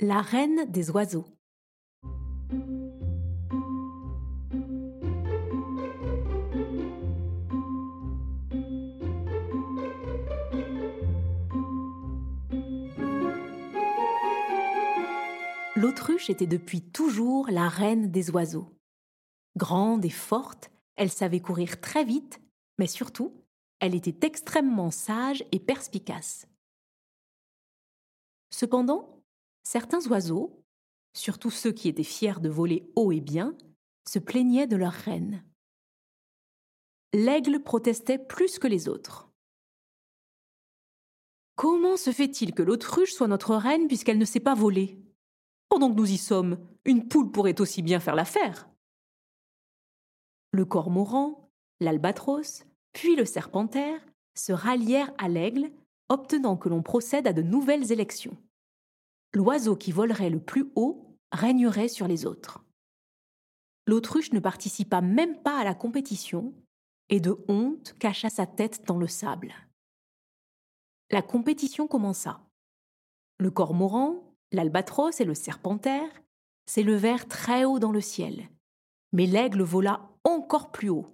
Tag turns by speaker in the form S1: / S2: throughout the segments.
S1: La reine des oiseaux. L'autruche était depuis toujours la reine des oiseaux. Grande et forte, elle savait courir très vite, mais surtout, elle était extrêmement sage et perspicace. Cependant, certains oiseaux, surtout ceux qui étaient fiers de voler haut et bien, se plaignaient de leur reine. L'aigle protestait plus que les autres. Comment se fait-il que l'autruche soit notre reine puisqu'elle ne sait pas voler Pendant que nous y sommes, une poule pourrait aussi bien faire l'affaire. Le cormoran, l'albatros, puis le serpentaire se rallièrent à l'aigle, obtenant que l'on procède à de nouvelles élections l'oiseau qui volerait le plus haut régnerait sur les autres. L'autruche ne participa même pas à la compétition et de honte cacha sa tête dans le sable. La compétition commença. Le cormoran, l'albatros et le serpentaire s'élevèrent très haut dans le ciel, mais l'aigle vola encore plus haut.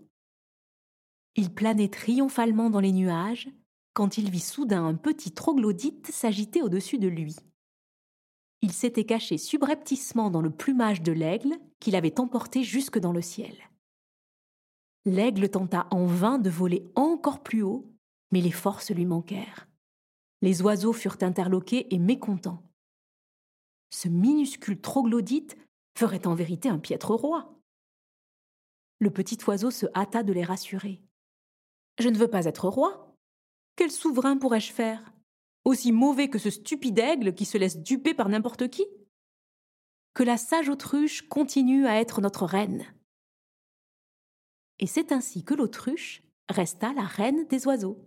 S1: Il planait triomphalement dans les nuages quand il vit soudain un petit troglodyte s'agiter au-dessus de lui il s'était caché subrepticement dans le plumage de l'aigle qu'il avait emporté jusque dans le ciel. L'aigle tenta en vain de voler encore plus haut, mais les forces lui manquèrent. Les oiseaux furent interloqués et mécontents. Ce minuscule troglodyte ferait en vérité un piètre roi. Le petit oiseau se hâta de les rassurer. Je ne veux pas être roi. Quel souverain pourrais-je faire? Aussi mauvais que ce stupide aigle qui se laisse duper par n'importe qui? Que la sage autruche continue à être notre reine. Et c'est ainsi que l'autruche resta la reine des oiseaux.